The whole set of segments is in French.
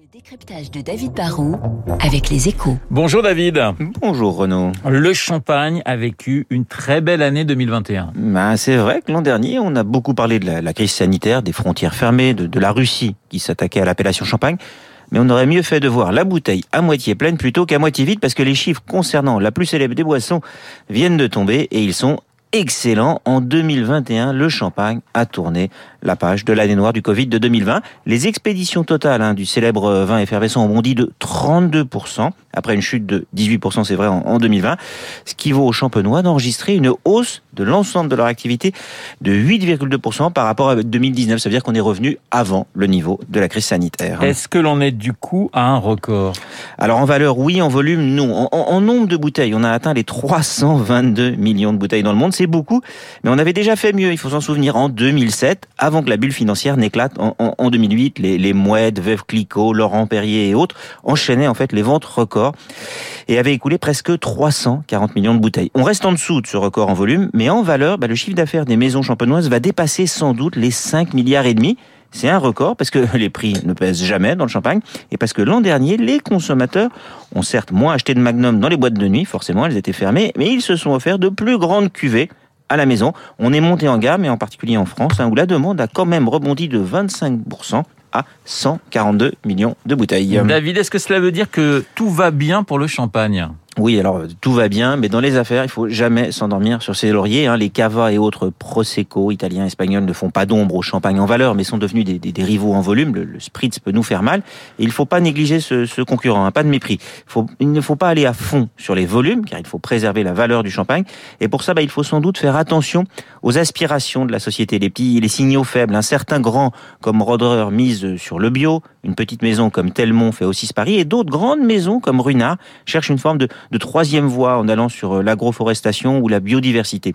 Le décryptage de David Barrault avec les échos. Bonjour David. Bonjour Renaud. Le Champagne a vécu une très belle année 2021. Ben, c'est vrai que l'an dernier, on a beaucoup parlé de la, la crise sanitaire, des frontières fermées, de, de la Russie qui s'attaquait à l'appellation Champagne. Mais on aurait mieux fait de voir la bouteille à moitié pleine plutôt qu'à moitié vide parce que les chiffres concernant la plus célèbre des boissons viennent de tomber et ils sont excellents. En 2021, le champagne a tourné la page de l'année noire du Covid de 2020. Les expéditions totales hein, du célèbre vin effervescent ont bondi de 32%, après une chute de 18%, c'est vrai, en, en 2020, ce qui vaut aux champenois d'enregistrer une hausse de l'ensemble de leur activité de 8,2% par rapport à 2019. Ça veut dire qu'on est revenu avant le niveau de la crise sanitaire. Est-ce que l'on est du coup à un record? Alors en valeur, oui, en volume, non. En, en- en nombre de bouteilles, on a atteint les 322 millions de bouteilles dans le monde. C'est beaucoup, mais on avait déjà fait mieux. Il faut s'en souvenir en 2007, avant que la bulle financière n'éclate en, en- en 2008. Les, les Mouettes, Veuve Clicquot, Laurent Perrier et autres enchaînaient en fait les ventes records et avaient écoulé presque 340 millions de bouteilles. On reste en dessous de ce record en volume, mais en valeur, bah, le chiffre d'affaires des maisons champenoises va dépasser sans doute les 5 milliards et demi. C'est un record parce que les prix ne pèsent jamais dans le champagne et parce que l'an dernier, les consommateurs ont certes moins acheté de Magnum dans les boîtes de nuit, forcément elles étaient fermées, mais ils se sont offerts de plus grandes cuvées à la maison. On est monté en gamme et en particulier en France, hein, où la demande a quand même rebondi de 25% à 142 millions de bouteilles. David, est-ce que cela veut dire que tout va bien pour le champagne? Oui, alors tout va bien, mais dans les affaires, il faut jamais s'endormir sur ses lauriers. hein. Les cava et autres prosecco italiens, espagnols ne font pas d'ombre au champagne en valeur, mais sont devenus des, des- rivaux en volume. Le, le spritz peut nous faire mal, et il faut pas négliger ce, concurrent, hein, pas de mépris. Il, ne faut pas aller à fond sur les volumes, car il faut préserver la valeur du champagne. Et pour ça, bah, il faut sans doute faire attention aux aspirations de la société, les petits, les signaux faibles. Un certain grand comme Roderer mise sur le bio, une petite maison comme Telmont fait aussi ce pari, et d'autres grandes maisons comme Runard cherchent une forme de, de troisième voie en allant sur euh, l'agroforestation ou la biodiversité.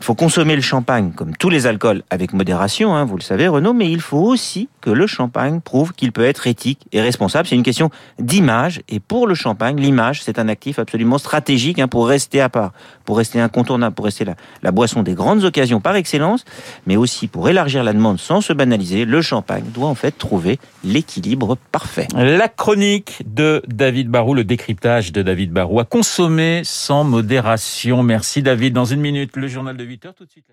Il faut consommer le champagne, comme tous les alcools, avec modération, hein, vous le savez Renaud, mais il faut aussi que le champagne prouve qu'il peut être éthique et responsable. C'est une question d'image, et pour le champagne, l'image, c'est un actif absolument stratégique hein, pour rester à part, pour rester incontournable, pour rester la, la boisson des grandes occasions par excellence, mais aussi pour élargir la demande sans se banaliser. Le champagne doit en fait trouver l'équilibre parfait. La chronique de David Barrault, le décryptage de David Barrault, à consommer sans modération. Merci David. Dans une minute, le journal de 8 heures tout de suite.